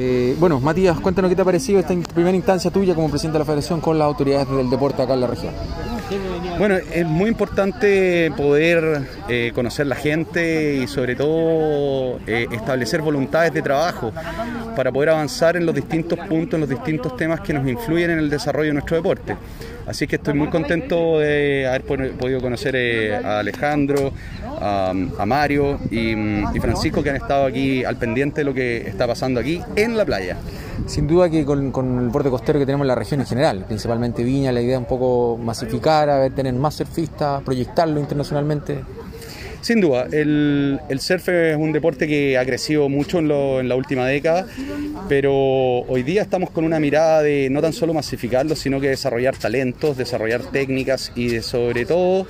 Eh, bueno, Matías, cuéntanos qué te ha parecido esta primera instancia tuya como presidente de la Federación con las autoridades del deporte acá en la región. Bueno, es muy importante poder eh, conocer la gente y sobre todo eh, establecer voluntades de trabajo para poder avanzar en los distintos puntos, en los distintos temas que nos influyen en el desarrollo de nuestro deporte. Así que estoy muy contento de haber podido conocer eh, a Alejandro, a, Mario y, y Francisco que han estado aquí al pendiente de lo que está pasando aquí en la playa. Sin duda que con, el deporte costero que tenemos en la región en general, principalmente Viña, la idea es un poco masificar, tener más surfistas, proyectarlo internacionalmente. Sin duda, el, surf es un deporte que ha crecido mucho en, la última década, pero hoy día estamos con una mirada de no tan solo masificarlo, sino que desarrollar talentos, desarrollar técnicas y sobre todo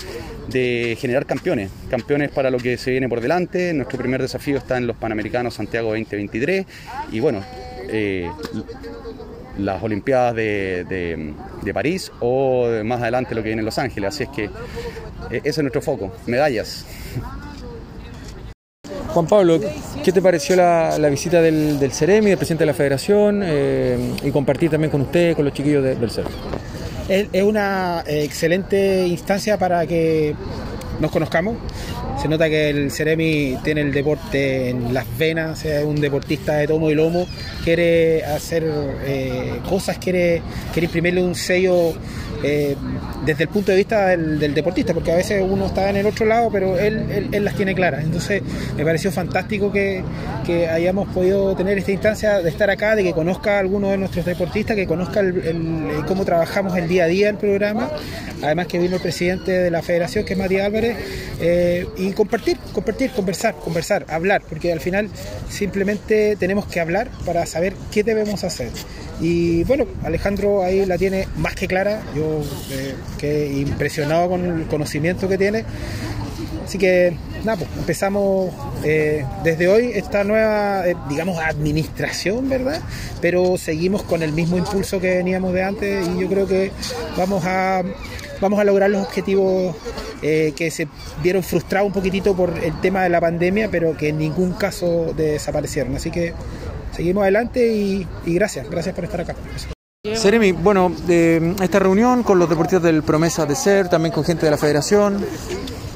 de generar campeones, campeones para lo que se viene por delante. Nuestro primer desafío está en los Panamericanos Santiago 2023 y bueno, eh, las Olimpiadas de, París o más adelante lo que viene en Los Ángeles. Así es que eh, ese es nuestro foco, medallas. Juan Pablo, ¿qué te pareció la, visita del, del, Ceremi, del presidente de la Federación, eh, y compartir también con usted, con los chiquillos del CERF? Es, una excelente instancia para que nos conozcamos. Se nota que el Ceremi tiene el deporte en las venas, es un deportista de tomo y lomo, quiere hacer eh, cosas, quiere, quiere imprimirle un sello eh, desde el punto de vista del, deportista, porque a veces uno está en el otro lado, pero él, él, las tiene claras. Entonces me pareció fantástico que, hayamos podido tener esta instancia de estar acá, de que conozca a alguno de nuestros deportistas, que conozca cómo trabajamos el día a día el programa, además que vino el presidente de la federación, que es Matías Álvarez, eh, y compartir, compartir, conversar, conversar, hablar, porque al final simplemente tenemos que hablar para saber qué debemos hacer. Y bueno, Alejandro ahí la tiene más que clara, yo eh, impresionado con el conocimiento que tiene. Así que nada, pues empezamos eh, desde hoy esta nueva, eh, digamos, administración, ¿verdad? Pero seguimos con el mismo impulso que veníamos de antes y yo creo que vamos a, vamos a lograr los objetivos que se vieron frustrados un poquitito por el tema de la pandemia, pero que en ningún caso desaparecieron. Así que seguimos adelante y, gracias, gracias por estar acá. Seremi, bueno, de esta reunión con los deportistas del Promesa de Ser, también con gente de la federación.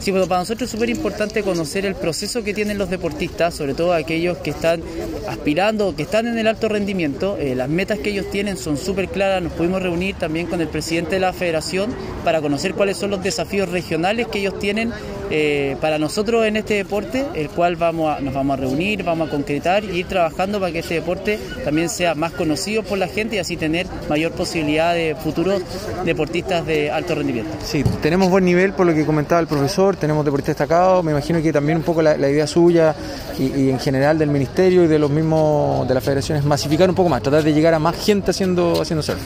Sí, bueno, para nosotros es súper importante conocer el proceso que tienen los deportistas, sobre todo aquellos que están aspirando, que están en el alto rendimiento. Eh, las metas que ellos tienen son súper claras. Nos pudimos reunir también con el presidente de la federación para conocer cuáles son los desafíos regionales que ellos tienen eh, para nosotros en este deporte, el cual vamos nos vamos a reunir, vamos a concretar y ir trabajando para que este deporte también sea más conocido por la gente y así tener mayor posibilidad de futuros deportistas de alto rendimiento. Sí, tenemos buen nivel por lo que comentaba el profesor, tenemos deportistas destacados, me imagino que también un poco la, idea suya y, en general del ministerio y de los mismos de la federación es masificar un poco más, tratar de llegar a más gente haciendo, haciendo surf.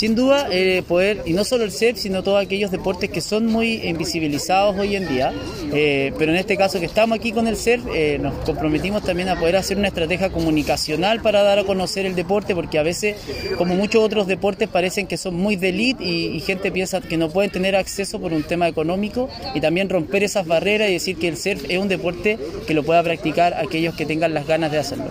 Sin duda, eh, poder, y no solo el CEP, sino todos aquellos deportes que son muy invisibilizados hoy en día, eh, pero en este caso que estamos aquí con el CERF, eh, nos comprometimos también a poder hacer una estrategia comunicacional para dar a conocer el deporte, porque a veces, como muchos otros deportes, parecen que son muy de elite y, gente piensa que no pueden tener acceso por un tema económico, y también romper esas barreras y decir que el CERF es un deporte que lo pueda practicar aquellos que tengan las ganas de hacerlo.